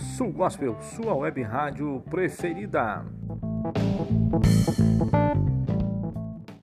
Sul Gospel, sua web rádio preferida.